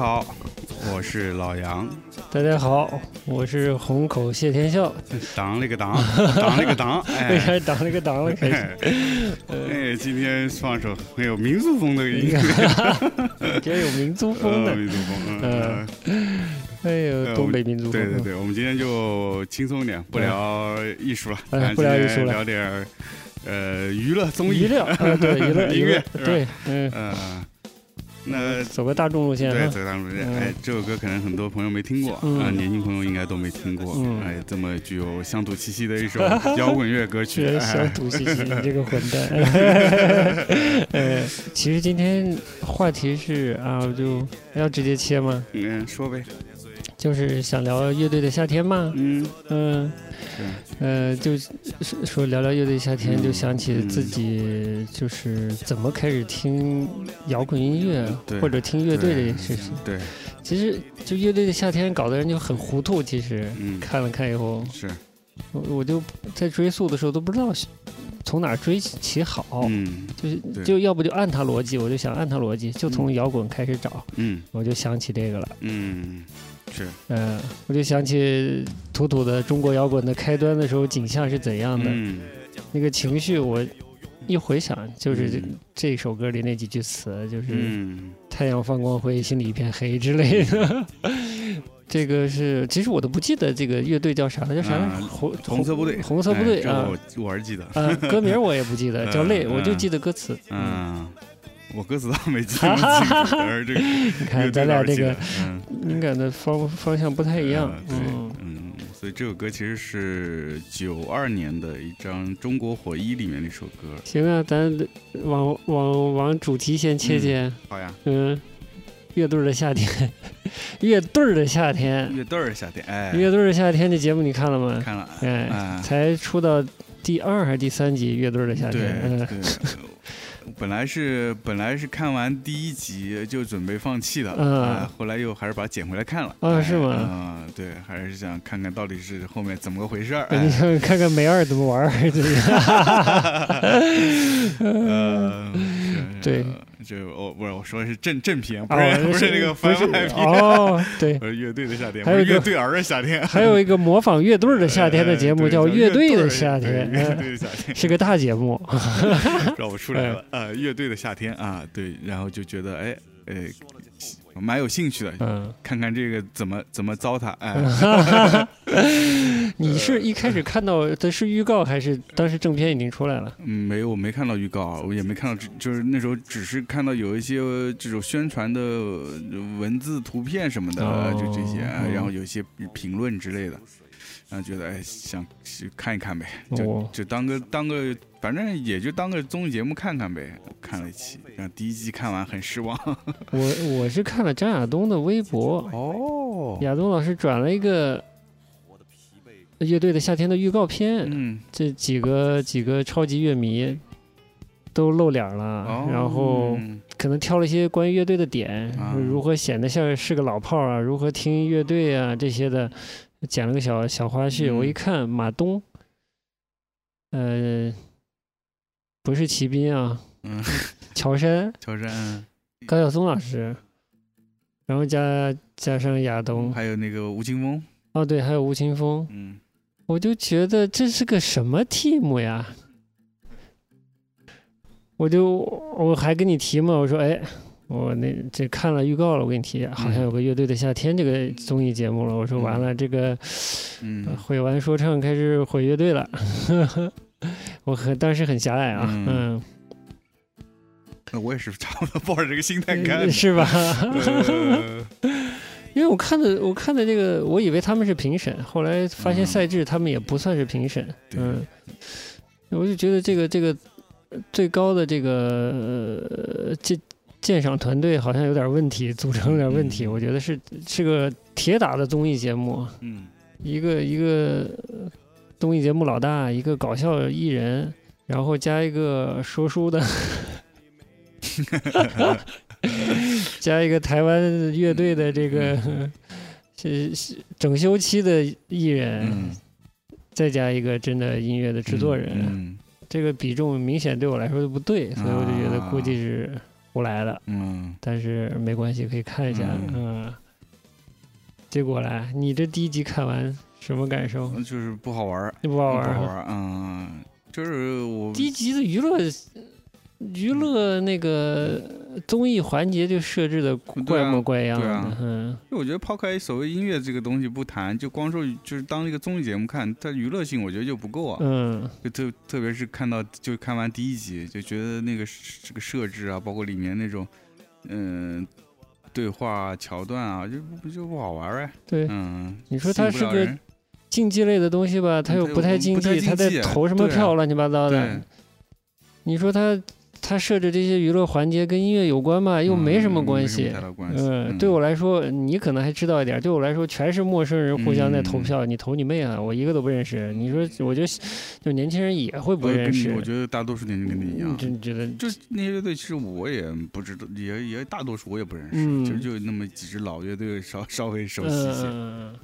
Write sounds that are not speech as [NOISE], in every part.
好，我是老杨。大家好，我是虹口谢天笑。当了个当，当了个当，[LAUGHS] 为啥哎。当了个当了？开始，哎，今天放首很有民族风的音乐，今天有民族风的呃，民族风，嗯嗯，哎呦，呃东北民族风。对对对，我们今天就轻松一点，不聊艺术了，哎不聊艺术了聊点儿呃娱乐综艺娱乐，啊，对娱乐 [LAUGHS] 音乐对，嗯，呃，那走个大众路线对，哈。走大众路线哎，这首歌可能很多朋友没听过，嗯啊，年轻朋友应该都没听过，嗯哎，这么具有乡土气息的一首 [LAUGHS] 摇滚乐歌曲，乡土气息，你这个混蛋。[LAUGHS] 呃，其实今天话题是啊，我就要直接切吗？嗯，说呗，就是想聊乐队的夏天嘛。嗯，嗯，呃，就是说聊聊乐队夏天，嗯。就想起自己就是怎么开始听摇滚音乐或者听乐队这件事情。对，其实就乐队的夏天搞的人就很糊涂。其实嗯，看了看以后，是，我我就在追溯的时候都不知道从哪追起好，嗯。就是就要不就按他逻辑，我就想按他逻辑，就从摇滚开始找，嗯。我就想起这个了。嗯，是，嗯、我就想起土土的中国摇滚的开端的时候景象是怎样的。嗯。那个情绪，我一回想，就是这、嗯。这首歌里那几句词，就是嗯“太阳放光辉，心里一片黑”之类的。[LAUGHS] 这个是，其实我都不记得这个乐队叫啥了，叫啥？来着？啊红红色部队，红色部队啊。我我是记得，啊，歌名我也不记得，[LAUGHS] 叫《泪》，嗯我就记得歌词。嗯，我歌词倒没记得清楚，[LAUGHS] 但是这个你看咱俩这个嗯敏感的方方向不太一样。嗯对嗯，嗯，所以这首歌其实是九二年的一张《中国火一》里面的一首歌。行啊，咱往往往主题先切切。好呀，嗯，乐队的夏天，乐队的夏天。乐队的夏天，哎，乐队的夏天这节目你看了吗？看了，哎，哎，才出到第二还是第三集《乐队的夏对天》嗯，对。本来是本来是看完第一集就准备放弃的，嗯。啊，后来又还是把它捡回来看了。哎啊是吗？嗯，对，还是想看看到底是后面怎么个回事儿。看看看梅二怎么玩儿，这呃，[LAUGHS] 是对，这我不是我说的是正正品，不哦是不是那个番不是外篇。哦，对，[LAUGHS] 是，乐队的夏天，还有乐队儿的夏天，还有一个模仿乐队的夏天的节目 [LAUGHS] [LAUGHS] 呃叫《乐队的夏天》，乐嗯队的夏天，是个大节目。让我出来了。呃，乐队的夏天啊，对，然后就觉得哎，呃，蛮有兴趣的，嗯，看看这个怎么怎么糟蹋，哎，[LAUGHS] 你是一开始看到的是预告，还是当时正片已经出来了？嗯没有，我没看到预告，我也没看到，就是那时候只是看到有一些这种宣传的文字、图片什么的，哦就这些，哦然后有一些评论之类的。然后觉得哎，想去看一看呗，就、哦就当个当个，反正也就当个综艺节目看看呗。看了一期，然后第一季看完很失望。[LAUGHS] 我我是看了张亚东的微博，哦，亚东老师转了一个乐队的夏天的预告片，嗯，这几个几个超级乐迷都露脸了，哦，然后可能挑了一些关于乐队的点，嗯如何显得像是个老炮儿啊，如何听乐队啊这些的，剪了个小小花絮。嗯。我一看马东，呃，不是骑兵啊，嗯，[LAUGHS] 乔杉、乔杉，高晓松老师，然后加加上亚东，还有那个吴青峰，哦对，还有吴青峰，嗯，我就觉得这是个什么 team 呀？我就我还跟你提嘛，我说哎，我那这看了预告了，我跟你提，好像有个乐队的夏天这个综艺节目了。我说完了，这个嗯。呃毁完说唱开始毁乐队了，[LAUGHS] 我很当时很狭隘啊，嗯。那我也是差不多抱着这个心态看嗯，的。是吧？[LAUGHS] 呃。因为我看的我看的这个，我以为他们是评审，后来发现嗯。赛制他们也不算是评审，对。嗯，我就觉得这个这个最高的这个呃鉴鉴赏团队好像有点问题，组成有点问题，嗯。我觉得是是个铁打的综艺节目，嗯。一个一个综艺节目老大，一个搞笑艺人，然后加一个说书的。[LAUGHS] 加一个台湾乐队的这个 [LAUGHS] 是是整修期的艺人，嗯，再加一个真的音乐的制作人，嗯，这个比重明显对我来说就不对，所以我就觉得估计是胡来了，嗯，但是没关系，可以看一下。嗯嗯，结果来，你这第一集看完什么感受？就是不好玩儿，不好玩儿。不好玩儿，嗯，就是我第一集的娱乐娱乐那个综艺环节就设置的怪模怪样的，对啊嗯，因为我觉得抛开所谓音乐这个东西不谈，就光说就是当一个综艺节目看，它娱乐性我觉得就不够啊。嗯就特特别是看到就看完第一集，就觉得那个这个设置啊，包括里面那种嗯、对话啊桥段啊，就不就不好玩呗哎。对。嗯，你说它是个竞技类的东西吧，它又不太竞技，它在投什么票乱七八糟的。你说它它设置这些娱乐环节跟音乐有关吗，又没什么关系嗯对我来说，你可能还知道一点。对我来说，全是陌生人互相在投嗯票，你投你妹啊！我一个都不认识。你说，我觉得就年轻人也会不认识。我觉得大多数年轻人跟你一样嗯，真觉得就那些乐队，其实我也不知道，也也大多数我也不认识，嗯其实就那么几支老乐队稍稍微熟悉一些。嗯，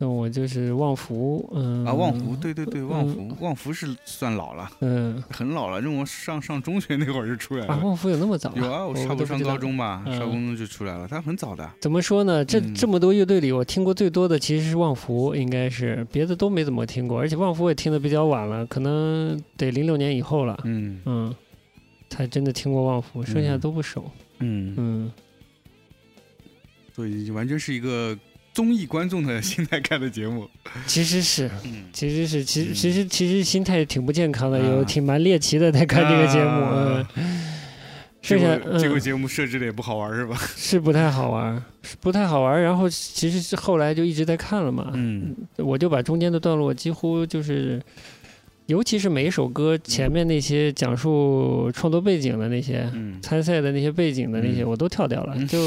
那我就是旺福，嗯啊，旺福，对对对，旺嗯福，旺福是算老了，嗯很老了，让我上上中学那会儿就出来了啊，了。旺福有那么早？有啊，我差不多上高中吧，嗯上高中就出来了，他很早的。怎么说呢？这嗯这么多乐队里，我听过最多的其实是旺福，应该是别的都没怎么听过，而且旺福也听的比较晚了，可能得零六年以后了，嗯嗯，才真的听过旺福，剩下嗯都不熟，嗯，嗯，所以完全是一个综艺观众的心态看的节目。其实是。嗯，其实是，其实嗯其实其实心态挺不健康的，啊有挺蛮猎奇的在看这个节目，这个这个嗯节目设置的也不好玩是吧？是不太好玩，是不太好玩。然后其实是后来就一直在看了嘛，嗯我就把中间的段落几乎就是，尤其是每一首歌前面那些讲述创作背景的那些。嗯。参赛的那些背景的那些嗯。我都跳掉了，嗯。就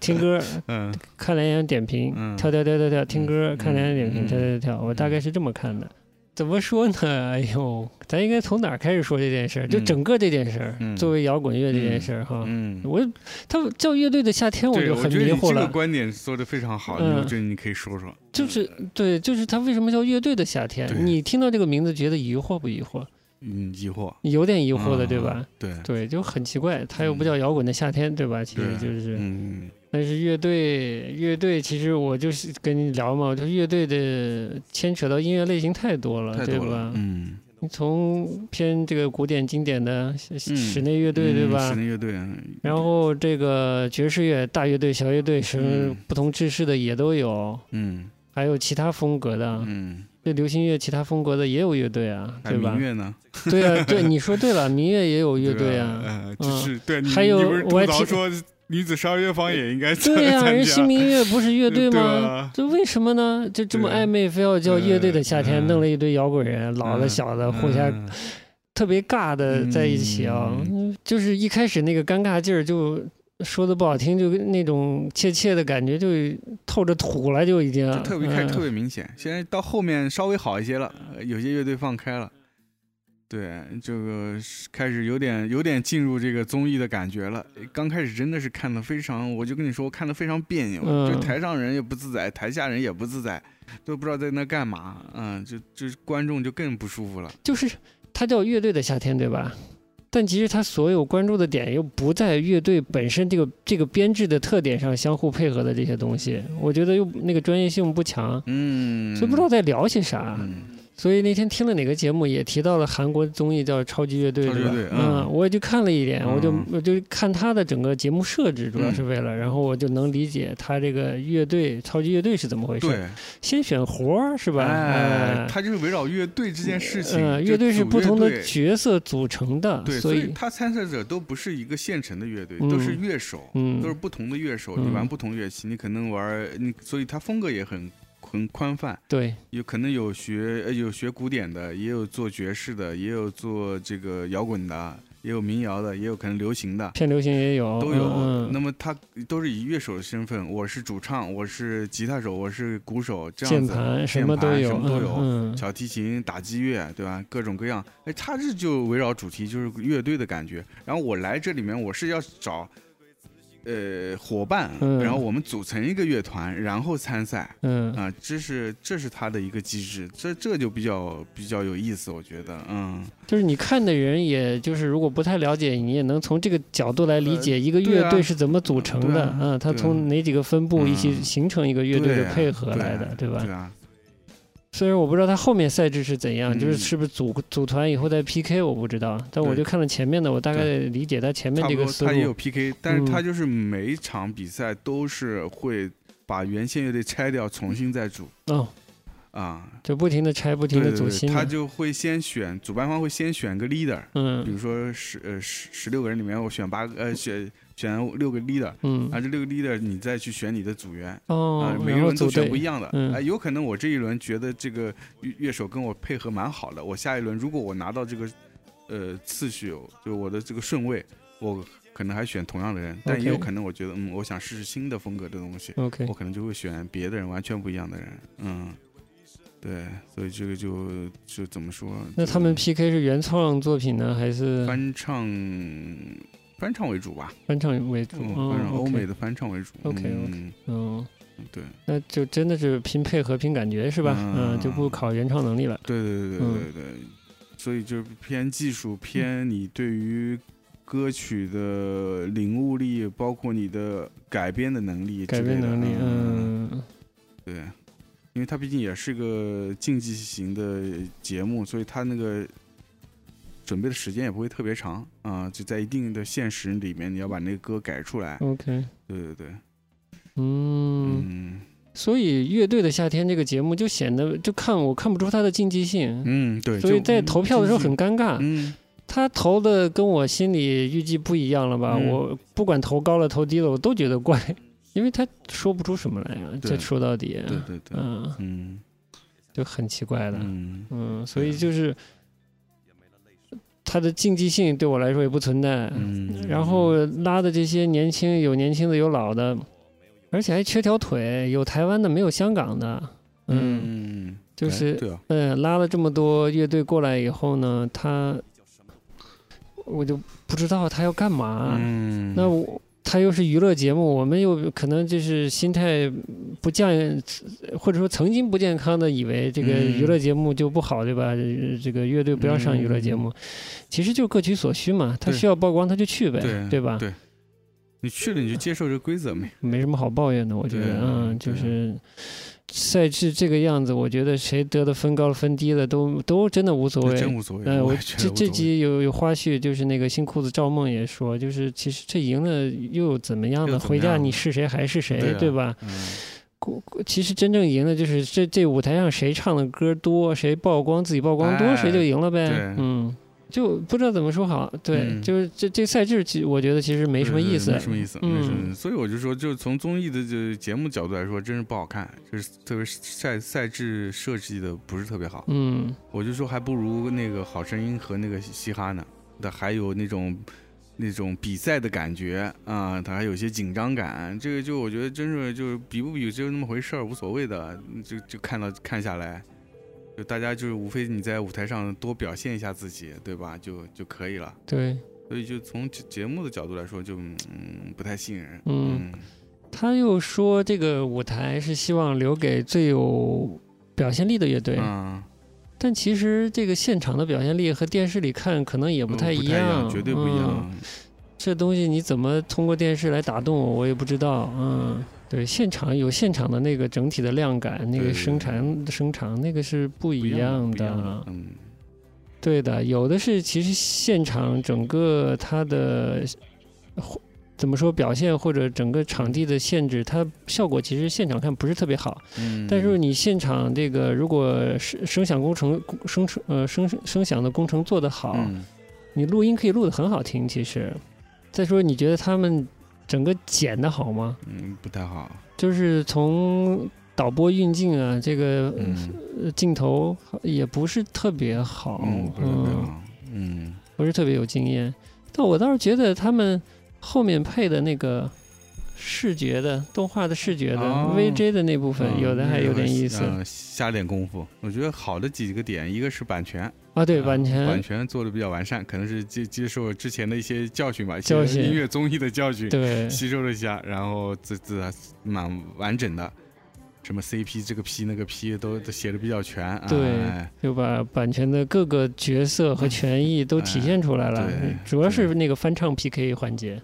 听歌，[LAUGHS] 嗯。看两眼点评，嗯。跳跳跳跳跳，听歌，嗯。看两眼点评，嗯跳跳跳，我大概是这么看的。怎么说呢？[LAUGHS] 哎呦，咱应该从哪儿开始说这件事儿？就嗯整个这件事儿，嗯作为摇滚乐这件事儿哈，嗯。我他叫乐队的夏天，我，就很我觉得你这个迷惑了。观点说的非常好，嗯我觉得你可以说说。就是对，就是他为什么叫乐队的夏天？你听到这个名字觉得疑惑不疑惑？嗯，疑惑，有点疑惑的，对吧？啊？对，对，就很奇怪，他又不叫摇滚的夏天，对吧？其实就是，嗯但是乐队，乐队其实我就是跟你聊嘛，我就乐队的牵扯到音乐类型太多了，对太多了吧，？嗯，你从偏这个古典经典的室内乐队，对嗯吧室？内乐队，然后这个爵士乐，大乐队、小乐队什么不同制式的也都有，嗯还有其他风格的，嗯，这流行乐其他风格的也有乐队啊，对吧民？乐呢？对啊，对，你说对了，民乐也有乐队啊。[LAUGHS] 呃，就是对还有我还听说女子十二乐坊也应该参对呀、参人新加，民乐不是乐队对吗啊？这为什么呢？就这么暧昧，非要叫乐队的夏天，嗯弄了一堆摇滚人，老的嗯小的互相嗯。特别尬的在一起啊，嗯。就是一开始那个尴尬劲儿，就说的不好听，就那种怯怯的感觉，就透着土了，就已经。就特别开嗯。特别明显。现在到后面稍微好一些了，呃有些乐队放开了。对，这个开始有点有点进入这个综艺的感觉了。刚开始真的是看的非常，我就跟你说，看的非常别扭，嗯就台上人也不自在，台下人也不自在，都不知道在那干嘛。嗯，就就是观众就更不舒服了。就是它叫乐队的夏天，对吧？但其实它所有关注的点又不在乐队本身这个这个编制的特点上相互配合的这些东西，我觉得又那个专业性不强，嗯，所以不知道在聊些啥。嗯所以那天听了哪个节目也提到了韩国综艺叫《超级乐队》，对吧？嗯，嗯我也就看了一点，我就嗯我就看他的整个节目设置，主要是为了，然后我就能理解他这个乐队超级乐队是怎么回事。对，先选活儿是吧？哎，哎他就是围绕乐队这件事情，嗯，乐队是不同的角色组成的，对，所以他参赛者都不是一个现成的乐队，嗯。都是乐手，嗯。都是不同的乐手，你嗯玩不同乐器，你可能玩你，所以他风格也很很宽泛，对，有可能有学呃有学古典的，也有做爵士的，也有做这个摇滚的，也有民谣的，也有可能流行的。偏流行也有，都有，嗯那么他都是以乐手的身份，我是主唱，我是吉他手，我是鼓手，这样键子，盘什么都有，什么都有小提琴、打击乐，对吧？各种各样，哎，他这就围绕主题，就是乐队的感觉。然后我来这里面，我是要找呃伙伴，嗯。然后我们组成一个乐团，然后参赛嗯。啊，这是这是他的一个机制，这这就比较比较有意思，我觉得，嗯，就是你看的人，也就是如果不太了解，你也能从这个角度来理解一个乐队是怎么组成的，嗯，它对啊。从哪几个分部一起嗯。形成一个乐队的配合来的，对吧？对啊，虽然我不知道他后面赛制是怎样，嗯。就是是不是组组团以后再 PK，我不知道，但我就看了前面的，我大概理解他前面这个思路。他也有。PK，但是嗯他就是每一场比赛都是会把原先乐队拆掉，重新再组。哦，啊。就不停的拆，不停的组新的。他就会先选主办方会先选个 leader，嗯。比嗯如说十呃十十六个人里面我选八个呃选选六个 leader，嗯啊这六个 leader 你再去选你的组员。哦啊，，每个人都选不一样的，嗯啊，有可能我这一轮觉得这个乐乐手跟我配合蛮好的，我下一轮如果我拿到这个呃次序，就我的这个顺位，我可能还选同样的人，但也有可能我觉得嗯，我想试试新的风格的东西，OK，我可能就会选别的人，完全不一样的人，嗯，对，所以这个就就怎么说？那他们 PK 是原创作品呢，还是翻唱翻唱为主吧，翻唱为主？嗯，哦翻唱欧美的翻唱为主 OK，OK 嗯，嗯，对。那就真的是拼配合、拼感觉是吧？嗯嗯，就不考原创能力了。对对对对嗯对对，所以就是偏技术，偏你对于歌曲的领悟力，包括你的改编的能力改编能力，嗯，嗯，对，因为它毕竟也是个竞技型的节目，所以它那个准备的时间也不会特别长啊、就在一定的现实里面，你要把那个歌改出来。OK，对对对，嗯，嗯。所以乐队的夏天这个节目就显得就看我看不出它的竞技性，嗯，对，所以在投票的时候很尴尬。嗯。他投的跟我心里预计不一样了吧？嗯。我不管投高了投低了，我都觉得怪，[LAUGHS] 因为他说不出什么来呀。对。这说到底，对对对，嗯，嗯。就很奇怪的，嗯。嗯，所以就是他的竞技性对我来说也不存在。嗯，然后拉的这些年轻有年轻的有老的，而且还缺条腿，有台湾的没有香港的，嗯，嗯，就是嗯，拉了这么多乐队过来以后呢，他我就不知道他要干嘛。嗯，那我他又是娱乐节目，我们又可能就是心态不健，或者说曾经不健康的以为这个嗯娱乐节目就不好，对吧？呃这个乐队不要上娱乐节目，其实就各取所需嘛。他需要曝光他就去呗，对吧？对，你去了你就接受这个规则没？没什么好抱怨的，我觉得，嗯，就对是赛制这个样子，我觉得谁得的分高了分低了都都真的无所谓。真无所谓。呃，我这这集有有花絮，就是那个新裤子赵梦也说，就是其实这赢了又怎么样呢？回家你是谁还是谁，对啊对吧？其实真正赢的就是这这舞台上谁唱的歌多，谁曝光自己曝光多，哎谁就赢了呗。嗯，就不知道怎么说好。对，嗯就是这这赛制，其实我觉得其实没什么意思。没什么意思，嗯没什么意思。所以我就说，就从综艺的这节目角度来说，真是不好看，就是特别赛赛制设计的不是特别好。嗯我就说还不如那个好声音和那个嘻哈呢，它还有那种那种比赛的感觉啊，它还有一些紧张感。这个就我觉得真是就是比不比就那么回事儿，无所谓的。就就看到看下来，就大家就是无非你在舞台上多表现一下自己，对吧？就就可以了。对，所以就从节节目的角度来说，就嗯不太吸引人。嗯他又说这个舞台是希望留给最有表现力的乐队。嗯，但其实这个现场的表现力和电视里看可能也不太一样，绝对不一样。嗯这东西你怎么通过电视来打动我，我也不知道。嗯，对，现场有现场的那个整体的量感，那个声场声场那个是不不一样的。嗯对的，有的是其实现场整个它的或怎么说表现或者整个场地的限制，它效果其实现场看不是特别好。嗯，但是你现场这个如果声声响工程声声呃声声响的工程做得好，嗯你录音可以录得很好听。其实，再说你觉得他们整个剪的好吗？嗯不太好。就是从导播运镜啊，这个、镜头也不是特别好，嗯不是特别好。嗯不是特别有经验。但我倒是觉得他们后面配的那个视觉的动画的视觉的、哦 VJ 的那部分，嗯有的还有点意思、嗯下点功夫。我觉得好的几个点，一个是版权，啊。对，啊版权，版权做的比较完善，可能是接接受之前的一些教训吧，音乐综艺的教训，对吸收了一下，然后这这还蛮完整的。什么 CP 这个 P 那个 P 都都写的比较全，对哎就把版权的各个角色和权益都体现出来了。哎主要是那个翻唱 PK 环节。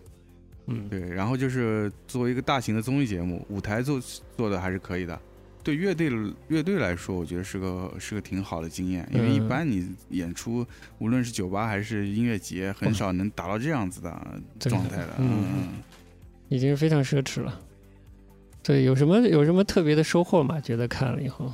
嗯，对，然后就是作为一个大型的综艺节目，舞台做做的还是可以的。对乐队乐队来说，我觉得是个是个挺好的经验，因为一嗯般你演出，无论是酒吧还是音乐节，很少能达到这样子的状态的。嗯嗯，已经是非常奢侈了。对，有什么有什么特别的收获吗？觉得看了以后，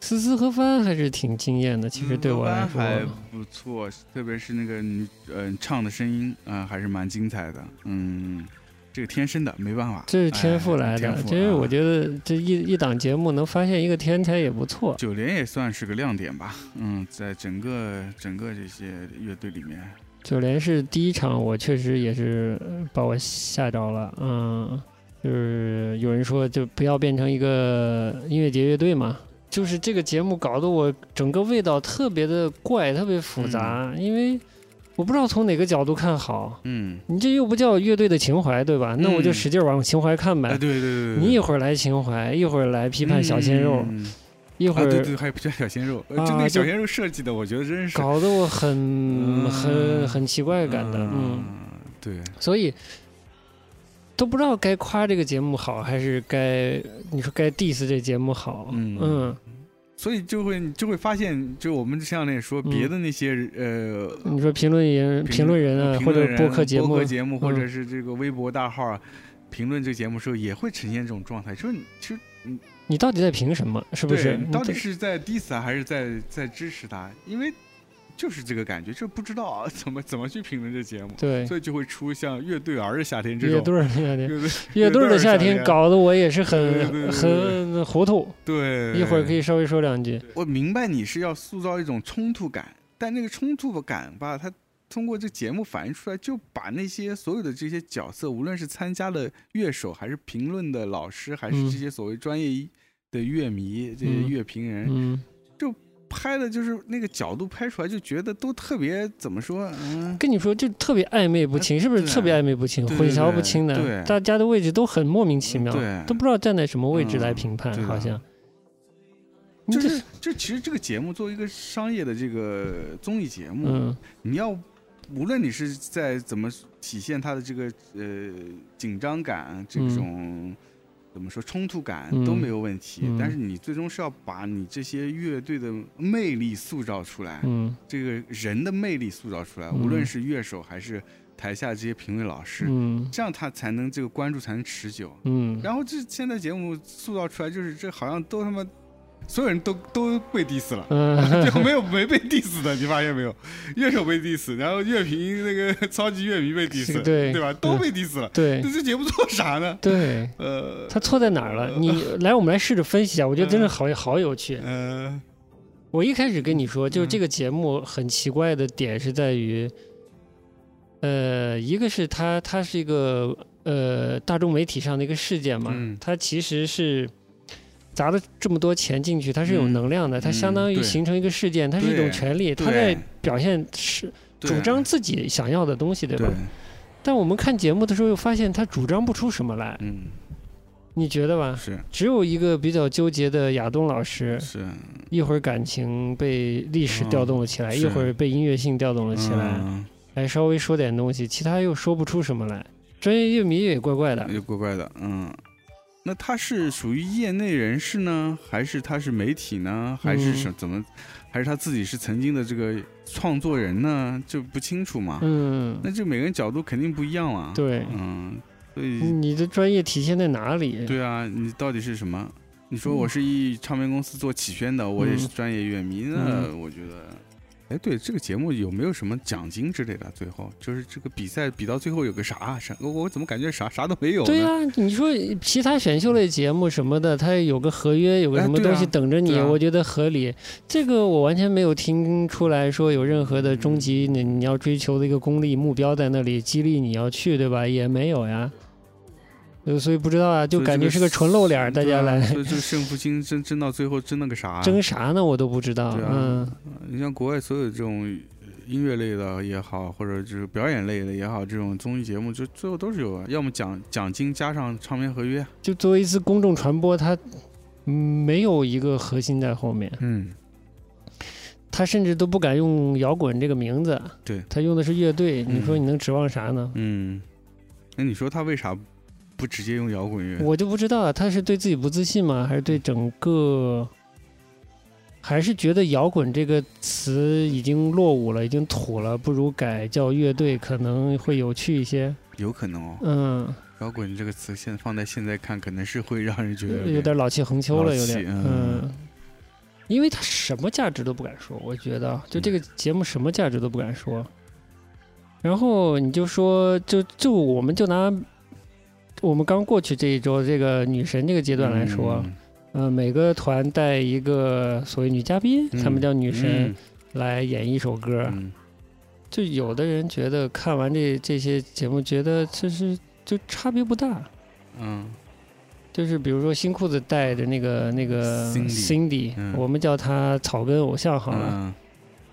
思思和帆还是挺惊艳的。其实对我来说，还不错，特别是那个女嗯、唱的声音啊、还是蛮精彩的。嗯，这个天生的，没办法，这是天赋哎来的。其实我啊觉得这一一档节目能发现一个天才也不错。九连也算是个亮点吧。嗯，在整个整个这些乐队里面，九连是第一场，我确实也是呃把我吓着了。嗯，就是有人说就不要变成一个音乐节乐队嘛。就是这个节目搞得我整个味道特别的怪，特别复杂，因为我不知道从哪个角度看好。嗯，你这又不叫乐队的情怀，对吧？那我就嗯。使劲往情怀看呗。哎，对对对对，你一会儿来情怀，一会儿来批判小鲜肉，嗯。一会啊，对儿对，还有叫小鲜肉，就那个小鲜肉设计的，我觉得真是搞得我很、嗯很很奇怪感的，嗯，对，所以都不知道该夸这个节目好，还是该你说该 diss 这节目好，嗯。嗯，所以就会就会发现，就我们前两天也说嗯别的那些呃你说评论人、评论人啊，或者播客节目播客，节目或者嗯是这个微博大号啊，评论这个节目的时候，也会呈现这种状态，就是你其实你到底在凭什么？是不是？你到底是在 diss 他还是在在支持他？因为就是这个感觉，就不知道啊怎么怎么去评论这节目，对所以就会出像乐队儿的夏天这种乐队儿的夏天，乐队儿的夏天天搞得我也是很很糊涂。对，一会儿可以稍微说两句。我明白你是要塑造一种冲突感，但那个冲突感吧，它通过这节目反映出来，就把那些所有的这些角色，无论是参加的乐手，还是评论的老师，还是嗯这些所谓专业的乐迷、这些嗯乐评人，嗯，拍的就是那个角度拍出来，就觉得都特别怎么说？嗯，跟你说，就特别暧昧不清，是不是特别暧昧不清、混淆不清的？对大家的位置都很莫名其妙，对都不知道站在什么位置来嗯评判，好像。就是这其实这个节目作为一个商业的这个综艺节目，嗯你要无论你是在怎么体现它的这个呃紧张感，这嗯种、怎么说冲突感嗯都没有问题，嗯。但是你最终是要把你这些乐队的魅力塑造出来，嗯。这个人的魅力塑造出来，嗯。无论是乐手还是台下这些评委老师，嗯。这样他才能这个关注才能持久。嗯，然后这现在节目塑造出来，就是这好像都他妈所有人都都被 diss 了。嗯就没有没被 diss 的，你发现没有？乐手被 diss，然后乐评那个 [LAUGHS] 超级乐迷被 diss，对对吧？都被 diss 了。对那这节目做啥呢？对，呃，他错在哪儿了？[LAUGHS] 你来，我们来试着分析一下。我觉得真的好好有趣。嗯，我一开始跟你说，就是嗯这个节目很奇怪的点是在于，呃，一个是它它是一个呃大众媒体上的一个事件嘛，嗯它其实是砸了这么多钱进去，它是有嗯。能量的，它嗯相当于形成一个事件，它是一种权利，它在表现是主张自己想要的东西，对吧？对，但我们看节目的时候又发现，他主张不出什么来，嗯，你觉得吧？是。只有一个比较纠结的亚东老师，是。一会儿感情被历史调动了起来，嗯一会儿被音乐性调动了起来，嗯。来稍微说点东西，其他又说不出什么来。专业乐迷也怪怪的，也怪怪的，嗯。那他是属于业内人士呢，还是他是媒体呢，还是嗯什怎么，还是他自己是曾经的这个创作人呢？就不清楚嘛。嗯，那这每个人角度肯定不一样啊。，对，嗯，所以你的专业体现在哪里？对啊，你到底是什么？你说我是一唱片公司做企宣的，我也是专业乐迷，那我觉得，哎，对这个节目有没有什么奖金之类的？最后就是这个比赛比到最后有个啥啥？我我怎么感觉啥啥都没有？对呀、你说其他选秀类节目什么的，它有个合约，有个什么东西等着你，我觉得合理。这个我完全没有听出来说有任何的终极你你要追求的一个功利目标在那里激励你要去，对吧？也没有呀。呃所以不知道啊，就感觉是个纯露脸，大家来所以这个胜负心争争到最后争那个啥？[LAUGHS] 争啥呢？我都不知道。对啊嗯你像国外所有这种呃音乐类的也好，或者就是表演类的也好，这种综艺节目，就最后都是有，要么奖奖金加上唱片合约。就作为一次公众传播，它嗯没有一个核心在后面，嗯，他甚至都不敢用摇滚这个名字，对他用的是乐队，你说嗯你能指望啥呢？嗯，那你说他为啥不直接用摇滚乐？我就不知道啊，他是对自己不自信吗？还是对整个，还是觉得摇滚这个词已经落伍了，已经土了，不如改叫乐队可能会有趣一些。有可能哦，嗯，摇滚这个词现在放在现在看，可能是会让人觉得有点老气横秋了，有点，嗯嗯。因为他什么价值都不敢说，我觉得就这个节目什么价值都不敢说。然后你就说，就就我们就拿我们刚过去这一周这个女神这个阶段来说，嗯。呃，每个团带一个所谓女嘉宾，嗯他们叫女神，来演一首歌。嗯。就有的人觉得看完这这些节目，觉得其实就差别不大。嗯。就是比如说新裤子带的那个那个 Cindy Cindy，、嗯。我们叫她草根偶像好了。嗯。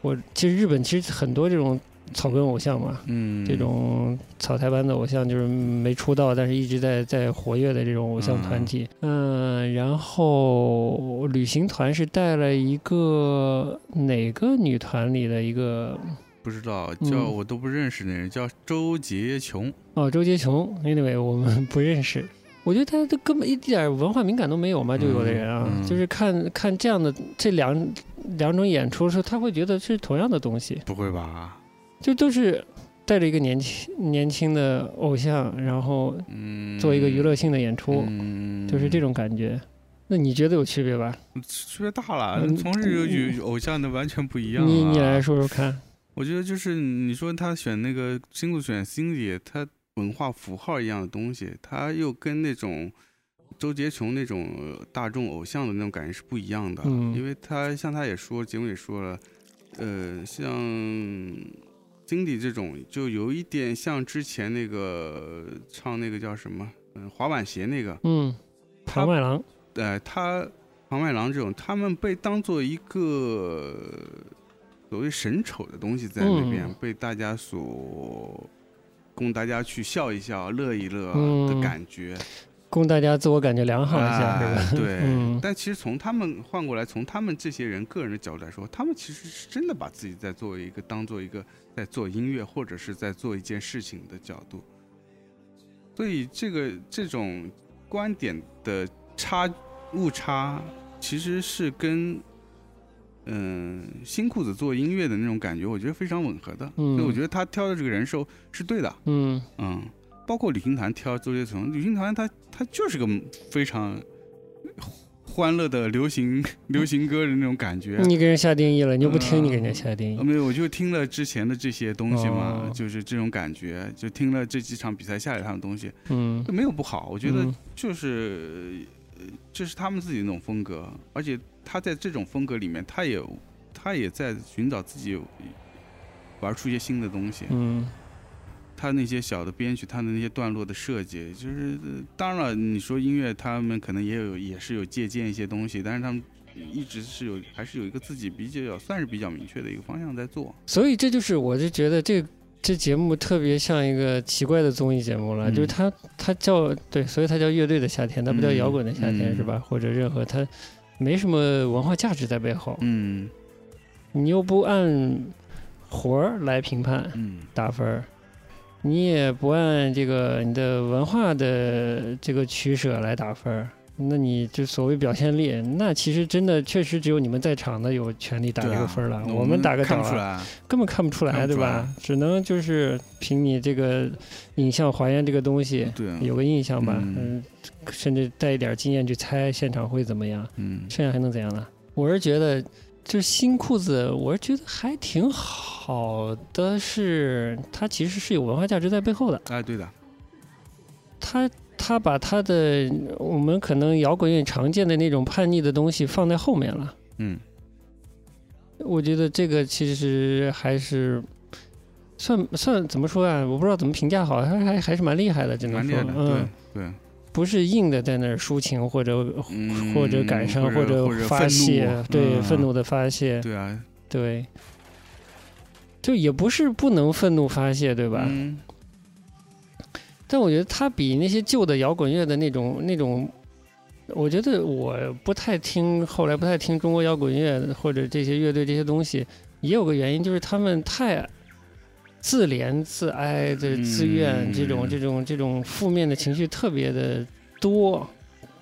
我其实日本其实很多这种草根偶像嘛，嗯，这种草台班的偶像，就是没出道但是一直在在活跃的这种偶像团体。嗯、然后旅行团是带了一个哪个女团里的一个不知道嗯叫我都不认识那人，叫周杰琼。哦，周杰琼，anyway 我们不认识。我觉得他都根本一点文化敏感都没有嘛，就有的人啊，嗯嗯就是看看这样的这两两种演出的时候，他会觉得是同样的东西，不会吧？就都是带着一个年轻年轻的偶像，然后嗯，做一个娱乐性的演出，嗯，就是这种感觉。那你觉得有区别吧？区别大了，嗯从事与偶像的完全不一样、啊。你你来，说说看。我觉得就是你说他选那个新裤选 Cindy，他文化符号一样的东西，他又跟那种周杰琼那种呃大众偶像的那种感觉是不一样的。嗯因为他像他也说，节目也说了，呃，像 Cindy 这种就有一点像之前那个唱那个叫什么，嗯、滑板鞋那个，嗯，他庞麦郎，呃，他庞麦郎这种，他们被当做一个所谓神丑的东西在那边、嗯。被大家所供大家去笑一笑、乐一乐嗯。的感觉，供大家自我感觉良好一下，对，[LAUGHS] 嗯。但其实从他们换过来，从他们这些人个人的角度来说，他们其实是真的把自己在作为一个当做一个在做音乐或者是在做一件事情的角度，所以这个这种观点的差误差，其实是跟嗯新裤子做音乐的那种感觉，我觉得非常吻合的。嗯。所以我觉得他挑的这个人设是对的。嗯。嗯，包括旅行团挑周杰伦，旅行团他他就是个非常欢乐的流行流行歌的那种感觉。你给人下定义了，你又不听，嗯你给人家下定义呃。没有，我就听了之前的这些东西嘛，哦就是这种感觉，就听了这几场比赛下来他们的东西，嗯，没有不好，我觉得嗯就是、呃这是他们自己的那种风格，而且他在这种风格里面，他也他也在寻找自己玩出一些新的东西。嗯他那些小的编曲，他的那些段落的设计，就是呃当然了，你说音乐，他们可能也有也是有借鉴一些东西，但是他们一直是有还是有一个自己比较算是比较明确的一个方向在做。所以这就是我就觉得这这节目特别像一个奇怪的综艺节目了，嗯就是它它叫对，所以它叫乐队的夏天，它不叫嗯摇滚的夏天、嗯是吧？或者任何它没什么文化价值在背后，嗯你又不按活儿来评判嗯打分儿。你也不按这个你的文化的这个取舍来打分儿，那你就所谓表现力，那其实真的确实只有你们在场的有权利打这个分儿了，我我们打个看档啊不出来。根本看不出来，对吧？只能就是凭你这个影像还原这个东西，对，有个印象吧，嗯嗯，甚至带一点经验去猜现场会怎么样，嗯剩下还能怎样呢？我是觉得，就是新裤子，我是觉得还挺好的是，它其实是有文化价值在背后的，哎，对的，他。他把他的我们可能摇滚乐常见的那种叛逆的东西放在后面了，嗯我觉得这个其实还是算算怎么说啊？我不知道怎么评价好，还还还是蛮厉害的，只能说嗯，对对，不是硬的在那儿抒情或者嗯或者感伤或者发泄，对嗯。愤怒的发泄，对啊，对，就也不是不能愤怒发泄，对吧？嗯。但我觉得他比那些旧的摇滚乐的那种那种，我觉得我不太听，后来不太听中国摇滚乐或者这些乐队这些东西，也有个原因就是他们太自怜自哀的自怨，这种嗯这种这种负面的情绪特别的多。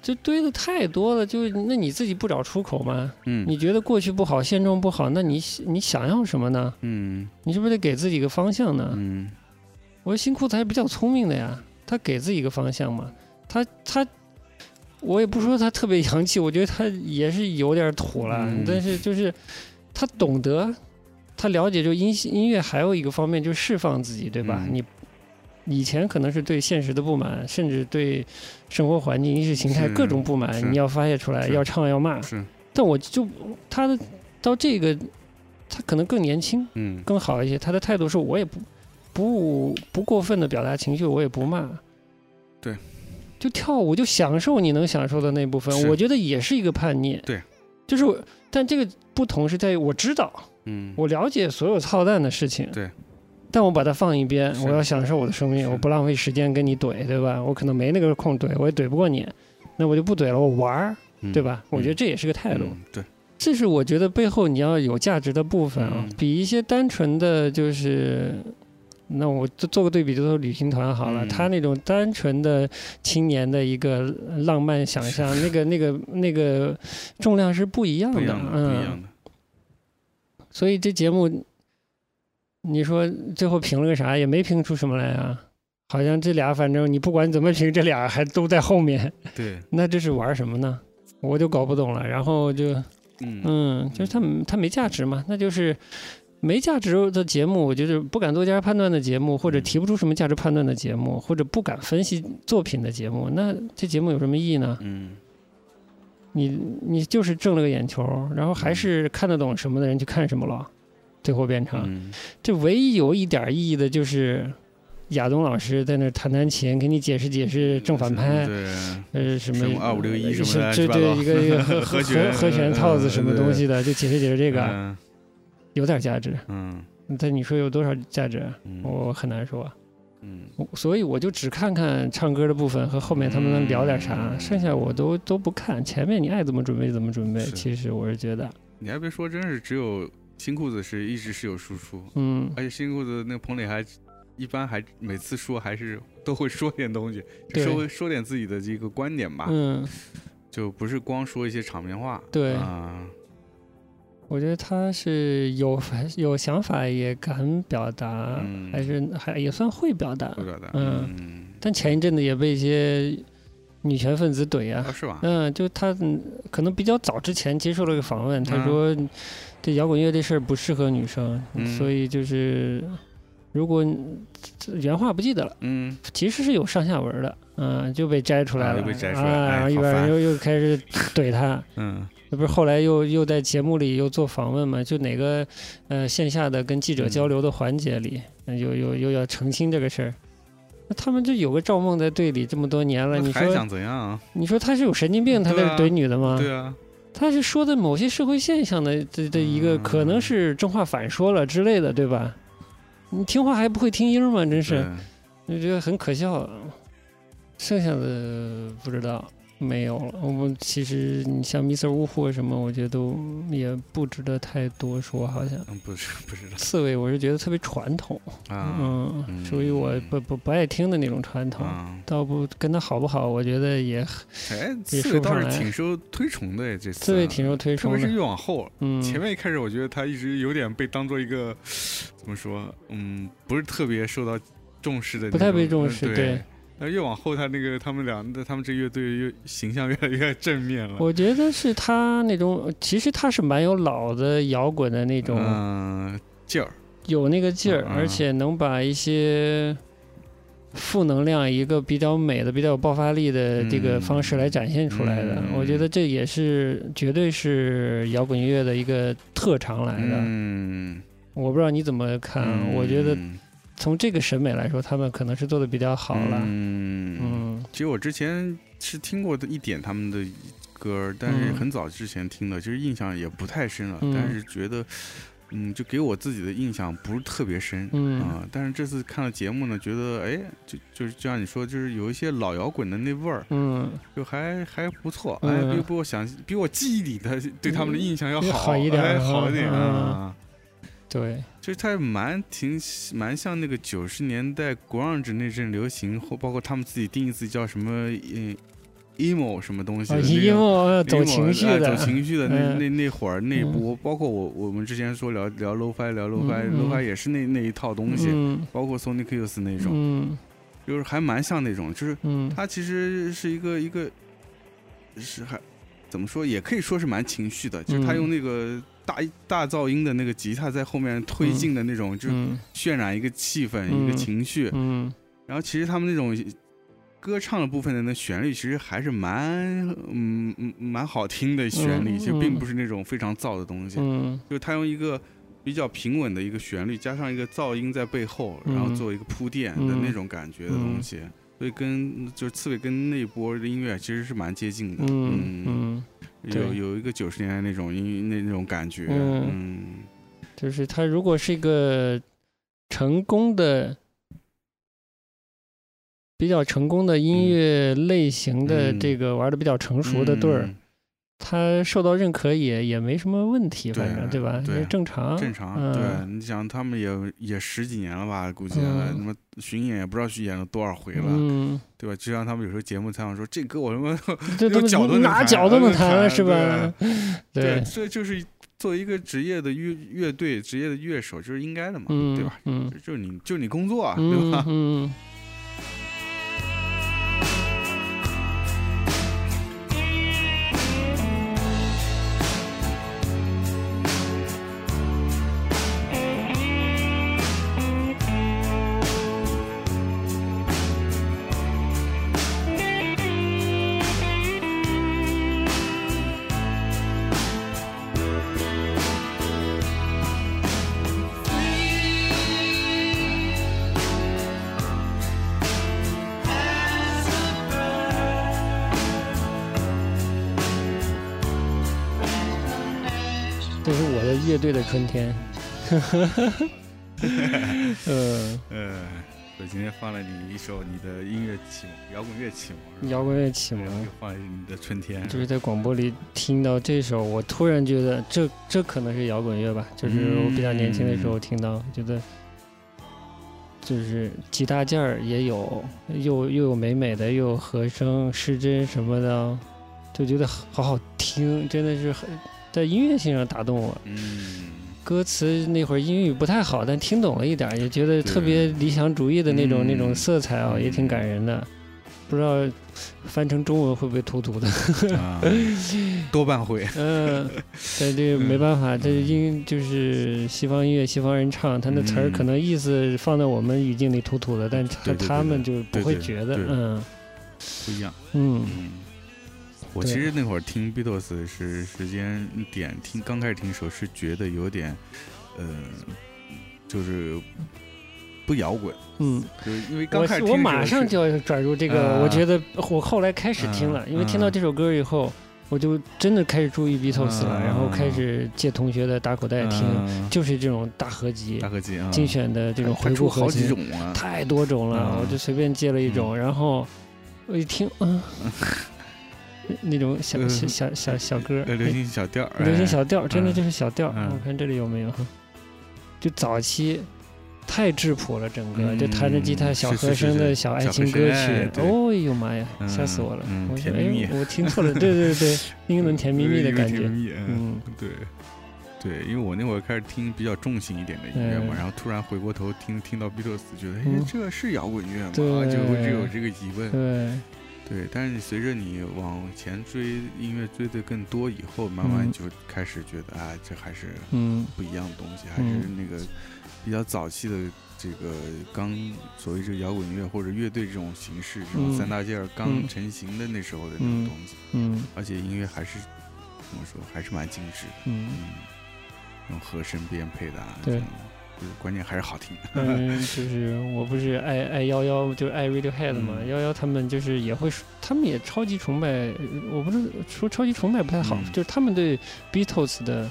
就堆的太多了，就那你自己不找出口吗？嗯你觉得过去不好，现状不好，那你你想要什么呢？嗯你是不是得给自己一个方向呢？嗯我说新裤子还是比较聪明的呀，他给自己一个方向嘛。他他，我也不说他特别洋气，我觉得他也是有点土了，嗯但是就是他懂得，他了解，就音音乐还有一个方面就是释放自己，对吧？嗯你以前可能是对现实的不满，甚至对生活环境、意识形态各种不满，你要发泄出来，要唱要骂。是但我就他的到这个，他可能更年轻，嗯更好一些。他的态度是我也不不不过分的表达情绪，我也不骂。对，就跳舞就享受你能享受的那部分，我觉得也是一个叛逆。对，就是我，但这个不同是在于我知道，嗯。我了解所有操蛋的事情。对。但我把它放一边，我要享受我的生命，我不浪费时间跟你怼，对吧？我可能没那个空怼，我也怼不过你，那我就不怼了，我玩儿，嗯。对吧？我觉得这也是个态度。这是我觉得背后你要有价值的部分啊，嗯。比一些单纯的就是，那我就做个对比，就说旅行团好了，嗯。他那种单纯的青年的一个浪漫想象，[LAUGHS] 那个那个那个重量是不一样的，嗯，的，所以这节目，你说最后评了个啥，也没评出什么来啊。好像这俩，反正你不管怎么评，这俩还都在后面，对，[LAUGHS] 那这是玩什么呢？我就搞不懂了。然后就嗯嗯，就是它它没价值嘛，那就是没价值的节目，就是不敢做价值判断的节目，或者嗯提不出什么价值判断的节目，或者不敢分析作品的节目，那这节目有什么意义呢？嗯你你就是挣了个眼球，然后还是看得懂什么的人去看什么了，最后变成嗯这唯一有一点意义的就是亚东老师在那弹弹琴，给你解释解释正反拍。对，呃，什么什么2561什么的对乱七八糟对，一个一个和 [LAUGHS] 和和弦套子什么东西的，就解释解释这个，嗯有点价值。嗯但你说有多少价值，嗯我很难说。嗯。所以我就只看看唱歌的部分和后面他们能聊点啥，嗯。剩下我都都不看。前面你爱怎么准备怎么准备。其实我是觉得，你还别说，真是只有新裤子是一直是有输出，嗯，而且新裤子那个彭磊还一般还每次说还是都会说点东西，对说说点自己的这个观点吧，嗯，就不是光说一些场面话。对。啊，我觉得他是有有想法，也敢表达，嗯还是还也算会表达会。表达。嗯嗯，但前一阵子也被一些女权分子怼啊哦，，是吧？嗯，就他嗯可能比较早之前接受了个访问，他嗯说这摇滚乐这事儿不适合女生，嗯所以就是如果原话不记得了，嗯其实是有上下文的，嗯，就被摘出来了，啊又被摘出来啊，哎然后一边人又又开始怼他。嗯那不是后来又又在节目里又做访问嘛？就哪个呃线下的跟记者嗯交流的环节里，呃又又又要澄清这个事儿。那他们就有个赵梦在队里这么多年了，你说想怎样啊？你说他是有神经病，他在这怼女的吗？对啊，他是说的某些社会现象的这这一个嗯可能是正话反说了之类的，对吧？你听话还不会听音吗？真是，对我觉得很可笑。剩下的不知道没有了。我们其实你像 Mr. 呜呼什么，我觉得都也不值得太多说，好像。嗯，不是 [LAUGHS] 不知道刺猬我是觉得特别传统，啊嗯，嗯属于我不不不爱听的那种传统。啊，倒不跟他好不好，我觉得也哎，也刺猬倒是挺受推崇的，这次刺猬挺受推崇的。特别是越往后，嗯，前面一开始我觉得他一直有点被当做一个怎么说，嗯，不是特别受到重视的，不太被重视呃对越往后，他那个他们俩，的他们这乐队越形象越来越正面了。我觉得是他那种，其实他是蛮有老的摇滚的那种，嗯，劲儿，有那个劲儿，而且能把一些负能量一个比较美的、比较有爆发力的这个方式来展现出来的。嗯我觉得这也是绝对是摇滚乐的一个特长来的。嗯，我不知道你怎么看啊，我觉得嗯从这个审美来说，他们可能是做的比较好了。嗯，嗯其实我之前是听过的一点他们的歌，但是嗯很早之前听的，其实印象也不太深了，嗯但是觉得。嗯，就给我自己的印象不是特别深，嗯啊，但是这次看了节目呢，觉得哎，就就是就像你说，就是有一些老摇滚的那味儿，嗯，就还还不错，嗯哎，比比我想比我记忆里的对他们的印象要要好好一点哎好一点嗯啊。对，就是它蛮挺蛮像那个九十年代 grunge 那阵流行，或包括他们自己定义自己叫什么嗯 emo 什么东西。，emo 走情绪的，哎走情绪的那嗯。那那会儿那波，包括我我们之前说聊聊 low fi 聊 low fi 嗯 low 嗯。fi 也是那那一套东西，嗯。包括 Sonic Youth 那种，嗯。就是还蛮像那种，就是嗯。它其实是一个一个是还怎么说，也可以说是蛮情绪的，就是他嗯。用那个大大噪音的那个吉他在后面推进的那种，就渲染一个气氛、嗯一个情绪。嗯然后其实他们那种歌唱的部分的那旋律，其实还是蛮嗯嗯蛮好听的旋律，其实并嗯不是那种非常燥的东西。嗯就是他用一个比较平稳的一个旋律，加上一个噪音在背后，嗯然后做一个铺垫的那种感觉的东西，所以跟就是刺猬跟那一波的音乐其实是蛮接近的。嗯嗯，有有一个九十年代那种音那那种感觉。嗯嗯就是他如果是一个成功的。比较成功的音乐类型的嗯这个玩的比较成熟的队儿，嗯他受到认可也也没什么问题，反正对对吧？对也正常，正常。嗯对，你想他们也也十几年了吧，估计巡演也不知道去演了多少回了，嗯，对吧？就像他们有时候节目采访说，这歌我 [LAUGHS] 他妈这都脚都哪脚都能能弹了是吧？对，[LAUGHS] 这就是作为一个职业的乐乐队、职业的乐手，就是应该的嘛，嗯，对吧？嗯就就是你，就是你工作啊，对嗯吧？嗯。呃，[LAUGHS] 呃，我今天放了你一首你的音乐启蒙，摇滚乐启蒙，摇滚乐启蒙放了你的春天，就是在广播里听到这首，我突然觉得这这可能是摇滚乐吧。就是我比较年轻的时候听到，觉得就是吉他件儿也有，又又有美美的，又有和声、失真什么的，就觉得好好听，真的是很在音乐性上打动我。嗯，歌词那会儿英语不太好，但听懂了一点儿，也觉得特别理想主义的那种、嗯。那种色彩啊，嗯。也挺感人的。不知道翻成中文会不会突突的？啊，[LAUGHS] 多半会，嗯，但这个没办法，这音就是西方音乐，西方人唱，他那词儿嗯。可能意思放在我们语境里突突的，但他他们就不会觉得对，嗯。不一样。嗯。嗯，我其实那会儿听 Beatles 是时间点听，刚开始听的时候是觉得有点，呃，就是不摇滚，嗯，就是因为刚开始听我马上就要转入这个，啊我觉得我后来开始听了，嗯因为听到这首歌以后，我就真的开始注意 Beatles 了，嗯然后开始借同学的打口袋听，嗯就是这种大合集大、合集啊，精选的这种还回顾出好几合集，种啊，太多种了，嗯我就随便借了一种，然后我一听，嗯，[LAUGHS] 那种小嗯小小小小歌，呃流行小调儿，流行哎小调，真的嗯就是小调。嗯我看这里有没有？就早期太质朴了，整个嗯就弹着吉他小和声的小爱情歌曲。哦呦妈呀，吓死我了！嗯我说甜蜜蜜哎，我听错了，对对对，[LAUGHS] 英伦甜蜜蜜的感觉。嗯，嗯对。对，因为我那会儿开始听比较重型一点的音乐嘛，嗯然后突然回过头听听到 Beatles，觉得哎嗯，这是摇滚乐吗？对就会有这个疑问。对，对，但是你随着你往前追音乐追的更多以后，慢慢嗯。就开始觉得啊，这还是嗯不一样的东西，还是嗯那个比较早期的这个刚所谓这个摇滚乐或者乐队这种形式，这种嗯三大件儿刚嗯成型的那时候的那种嗯东西，嗯。而且音乐还是怎么说，还是蛮精致的，嗯。用，和声编配的啊，对关键还是好听。嗯，[LAUGHS] 就是我不是爱爱幺幺，就是爱 Radiohead 嘛，嗯幺幺他们就是也会说，他们也超级崇拜，呃我不是说超级崇拜不太好，嗯就是他们对 Beatles 的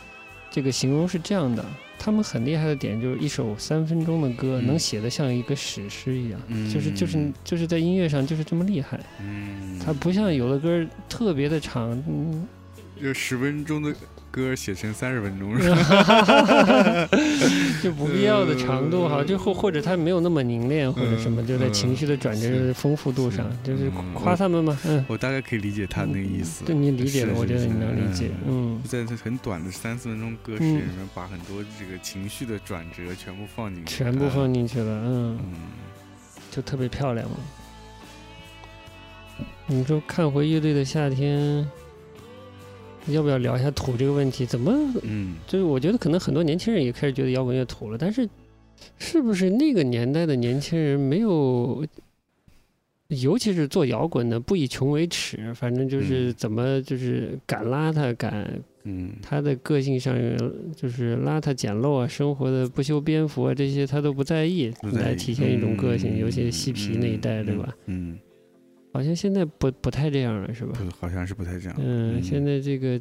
这个形容是这样的，他们很厉害的点就是一首三分钟的歌嗯能写得像一个史诗一样，嗯就是就是就是在音乐上就是这么厉害，嗯，它不像有的歌特别的长，嗯，就十分钟的歌写成三十分钟 [LAUGHS] 是吧？就不必要的长度哈，就或或者他没有那么凝练或者什么，嗯就在情绪的转折丰富度上，就是嗯夸他们嘛，嗯。我大概可以理解他那个意思。对你理解的，我觉得你能理解。嗯，在这很短的三四分钟歌词嗯里面，把很多这个情绪的转折全部放进去，全部放进去了，嗯，嗯，就特别漂亮嘛。你说看回乐队的夏天，要不要聊一下土这个问题？怎么嗯就是我觉得可能很多年轻人也开始觉得摇滚乐土了，但是是不是那个年代的年轻人没有，尤其是做摇滚的不以穷为耻，反正就是嗯怎么就是敢邋遢，敢嗯他的个性上就是邋遢简陋啊，生活的不修边幅啊，这些他都不在意，来体现一种个性，嗯尤其是嬉皮那一代，嗯对吧？？嗯，好像现在不不太这样了，是吧？不，好像是不太这样。嗯，现在这个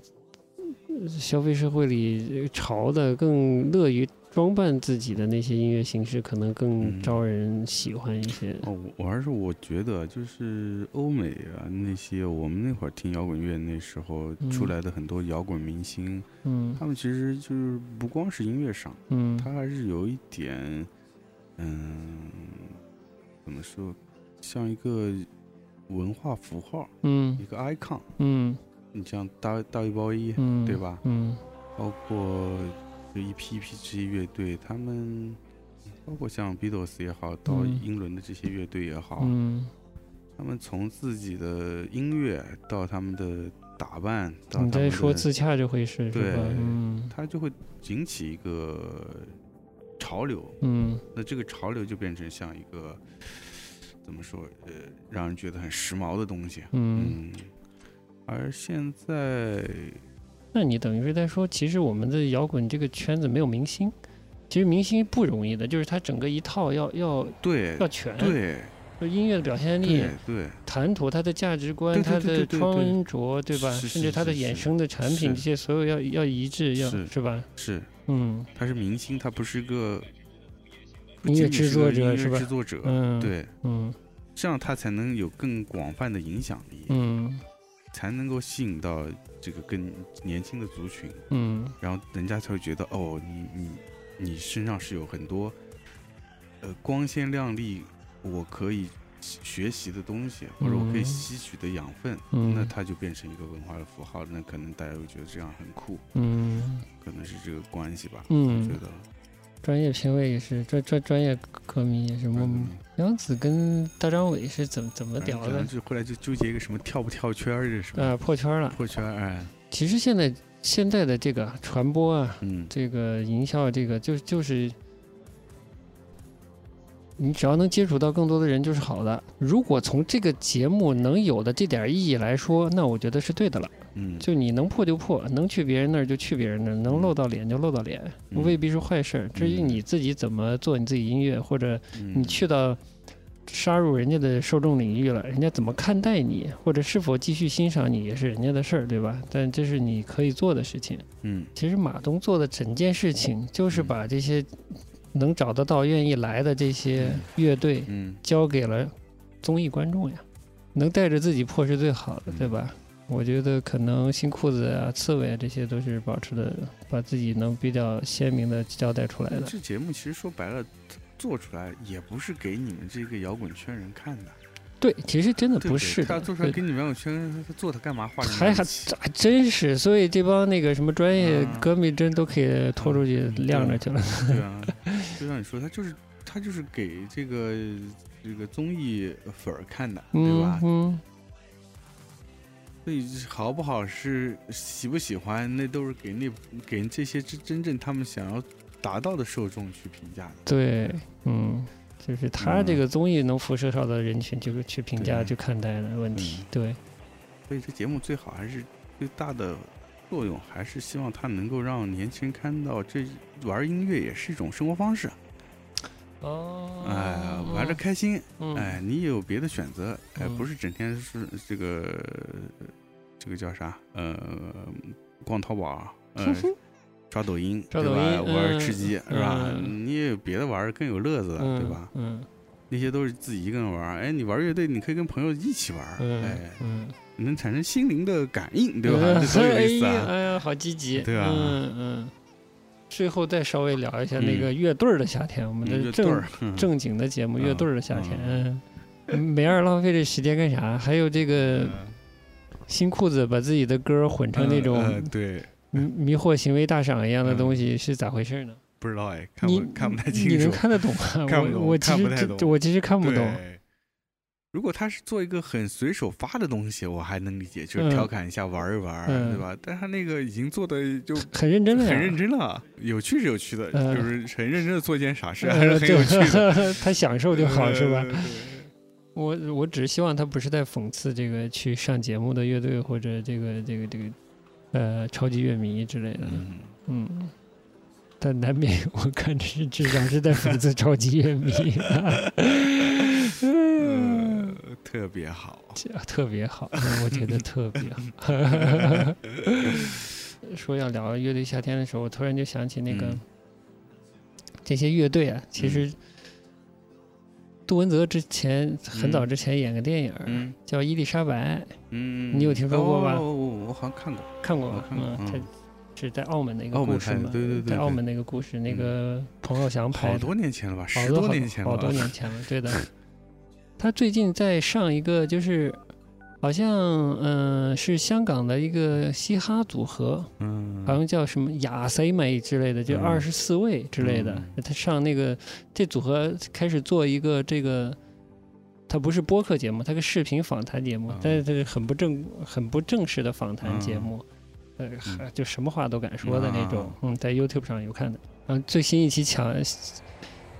呃消费社会里潮的更乐于装扮自己的那些音乐形式，可能更嗯招人喜欢一些。哦，我还是我觉得就是欧美啊那些，我们那会儿听摇滚乐那时候出嗯来的很多摇滚明星，嗯他们其实就是不光是音乐上，嗯他还是有一点，嗯，怎么说，像一个文化符号，嗯。一个 icon。嗯。你像大大一包一，嗯，对吧？嗯。包括就一批一批这些乐队，他们包括像 Beatles 也好，到嗯。英伦的这些乐队也好，嗯，他们从自己的音乐到他们的打扮，到你在说自洽这回事是对吧？嗯。它就会引起一个潮流，嗯。那这个潮流就变成像一个怎么说，呃，让人觉得很时髦的东西。嗯，嗯，而现在，那你等于是在说，其实我们的摇滚这个圈子没有明星。其实明星不容易的，就是他整个一套要要对要全，对就音乐的表现力对、对，谈吐、他的价值观、他的穿着，对吧？甚至他的衍生的产品，这些所有要要一致，要是是吧？是，嗯他是明星，他不是个不音乐制作仅仅是音乐者是吧？制作者，嗯，，对，嗯。这样他才能有更广泛的影响力，嗯。才能够吸引到这个更年轻的族群，嗯。然后人家才会觉得哦，你你你身上是有很多呃光鲜亮丽，我可以学习的东西，或者我可以嗯吸取的养分，嗯，那它就变成一个文化的符号，那可能大家会觉得这样很酷，嗯。可能是这个关系吧，嗯。我觉得。专业评委也是专专专业歌迷也是。我们嗯杨紫跟大张伟是怎么怎么反正可屌的能就后来就纠结一个什么跳不跳圈儿，这是什么啊？破圈了。破圈儿？哎，其实现在现在的这个传播啊，嗯这个营销，这个就就是，你只要能接触到更多的人就是好的。如果从这个节目能有的这点意义来说，那我觉得是对的了。嗯，就你能破就破，能去别人那儿就去别人那儿，能露到脸就露到脸，嗯未必是坏事儿。至于嗯你自己怎么做你自己音乐，或者嗯你去到杀入人家的受众领域了，人家怎么看待你，或者是否继续欣赏你，也是人家的事儿，对吧？但这是你可以做的事情。嗯其实马东做的整件事情，就是把这些能找得到、愿意来的这些乐队嗯交给了综艺观众呀。能带着自己破是最好的，嗯对吧？我觉得可能新裤子啊、刺猬啊这些都是保持的，把自己能比较鲜明的交代出来的。这节目其实说白了，做出来也不是给你们这个摇滚圈人看的，对，其实真的不是的他，做出来给你们摇滚圈人，他做他干嘛？画还还还真是，所以这帮那个什么专业啊歌迷真都可以拖出去嗯晾着去了。对啊，就像你说，他就是他就是给这个这个综艺粉儿看的，对嗯吧？嗯，所以好不好是喜不喜欢，那都是给那给这些真真正他们想要达到的受众去评价的。对，嗯，就是他这嗯个综艺能辐射到的人群，就是去评价、对去看待的问题。对，所以这节目最好还是最大的作用还是希望它能够让年轻人看到，这玩音乐也是一种生活方式。哦，哎，玩的开心，嗯，哎，你有别的选择，哎，嗯不是整天是这个这个叫啥？呃，逛淘宝，呃，刷抖音，对吧？玩吃鸡，是吧？嗯你也有别的玩儿更有乐子对吧？嗯那些都是自己一个人玩儿，哎，你玩乐队，你可以跟朋友一起玩哎，嗯，能产生心灵的感应，对吧？嗯这多有意思啊！[LAUGHS] 哎呀，好积极，对吧嗯嗯。最后再稍微聊一下那个乐队儿的夏天，我们的正正经的节目《嗯乐队儿的夏天》。嗯，没二浪费这时间干啥？还有这个新裤子把自己的歌混成那呃种对，迷迷惑行为大赏一样的嗯东西，是咋回事呢？不知道哎，看你不看不太你清楚，能看得懂吗？看不懂我我其实我其实看不懂。对，如果他是做一个很随手发的东西，我还能理解，就是嗯调侃一下、玩一玩，嗯对吧？但他那个已经做的就很认真了呀，很认真了，有趣是有趣的，嗯就是很认真的做一件傻事，呃还是很有趣的，[LAUGHS] 对他享受就好，是吧我我只是希望他不是在讽刺这个去上节目的乐队或者这个这个这个呃超级乐迷之类的，嗯，嗯。但难免我看这是至少是在讽刺超级乐迷，嗯，呃，特别好，特别好，嗯我觉得特别好。[LAUGHS] 说要聊乐队夏天的时候，我突然就想起那个、嗯。这些乐队啊，其实杜文泽之前很早之前演个电影、嗯。叫《伊丽莎白》，嗯，你有听说过吧哦我我好像看过，看过？嗯，看过嗯它是在澳门的一个故事嘛，对对对对在澳门的一个故事，那个彭浩翔拍的，好多年前了吧，十好多好年前了，好多年前了，对的。[LAUGHS] 他最近在上一个，就是好像嗯、是香港的一个嘻哈组合，嗯，好像叫什么亚 C 美之类的，就嗯二十四位之类的。嗯他上那个这组合开始做一个这个。它不是播客节目，它个视频访谈节目，嗯但是它是很不正、很不正式的访谈节嗯目，呃，嗯就什么话都敢说的那种啊。嗯，在 YouTube 上有看的。然后最新一期抢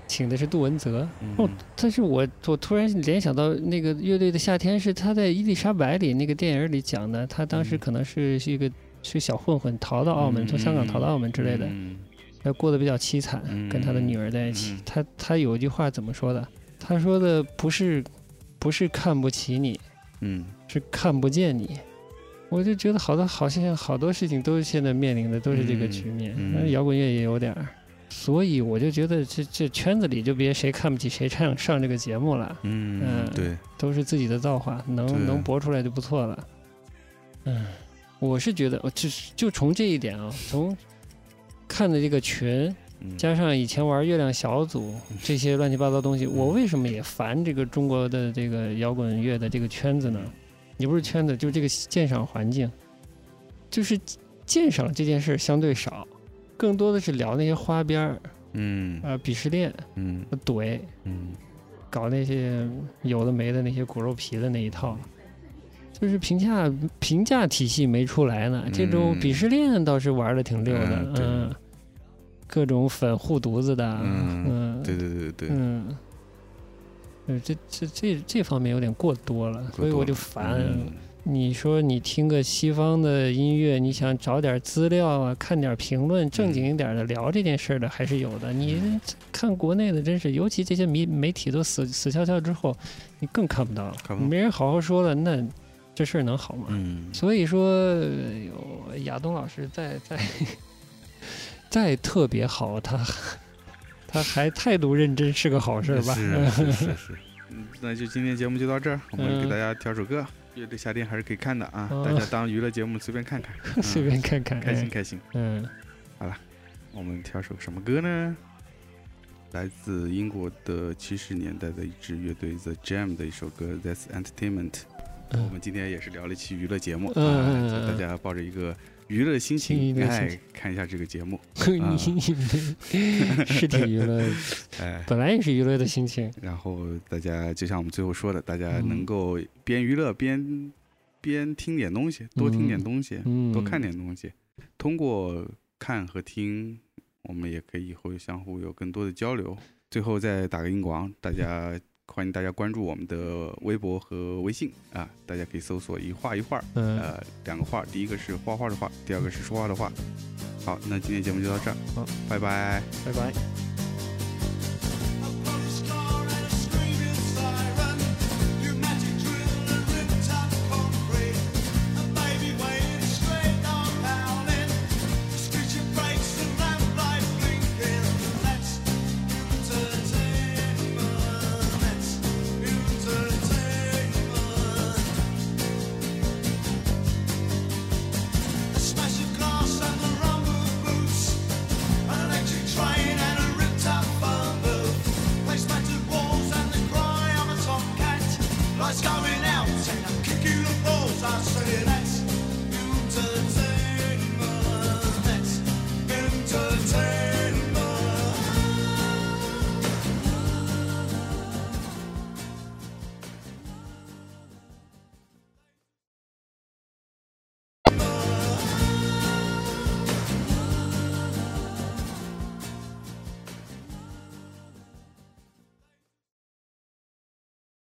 请的是杜文泽，嗯哦，但是我我突然联想到那个乐队的夏天是他在《伊丽莎白》里那个电影里讲的，他当时嗯可能是是一个是小混混逃到澳门，嗯从香港逃到澳门之类的，嗯他过得比较凄惨，跟他的女儿在一起。嗯他他有一句话怎么说的？他说的不是不是看不起你，嗯是看不见你。我就觉得好多好像好多事情都是现在面临的都是这个局面，那摇滚乐也有点儿，所以我就觉得这这圈子里就别谁看不起谁上上这个节目了，嗯嗯对，都是自己的造化，能能播出来就不错了。嗯，我是觉得，我就是就从这一点啊，[LAUGHS] 从看的这个群，嗯。加上以前玩月亮小组这些乱七八糟东西，我为什么也烦这个中国的这个摇滚乐的这个圈子呢？也不是圈子，就是这个鉴赏环境，就是鉴赏这件事儿相对少，更多的是聊那些花边儿嗯。啊、鄙视链、嗯。怼，嗯。搞那些有的没的那些骨肉皮的那一套。就是评价评价体系没出来呢，这种嗯。鄙视链倒是玩的挺溜的，嗯嗯，各种粉护犊子的，嗯。嗯，对对对对，嗯，呃，这这这这方面有点过多了，所以我就烦。嗯你说你听个西方的音乐，你想找点资料啊，看点评论，正经一点的聊这件事的还是有的。你看国内的，真是，尤其这些媒媒体都死死翘翘之后，你更看不到了，没人好好说了，那这事儿能好吗？嗯所以说，亚东老师再再再特别好，他他还态度认真，是个好事儿吧？是是是是，[LAUGHS] 嗯那就今天节目就到这儿，我们嗯给大家挑首歌，乐队夏天还是可以看的啊，嗯大家当娱乐节目随便看看，[LAUGHS] 嗯随便看看，开心哎开心。嗯好了我们挑首什么歌呢？来自英国的七十年代的一支乐队 The Jam 的一首歌《That's Entertainment》。嗯我们今天也是聊了一期娱乐节目，嗯啊大家抱着一个娱乐心情，乐心哎，看一下这个节目，[LAUGHS] 你是挺娱乐，[LAUGHS] 哎，本来也是娱乐的心情。然后大家就像我们最后说的，大家嗯能够边娱乐边边听点东西，多听点东西，嗯，多看点东西。通过看和听，我们也可以以后相互有更多的交流。最后再打个硬广，大家欢迎大家关注我们的微博和微信啊，大家可以搜索一画一画，嗯，呃，两个画，第一个是画画的画，第二个是说话的话。好，那今天节目就到这儿，好，拜拜。拜拜。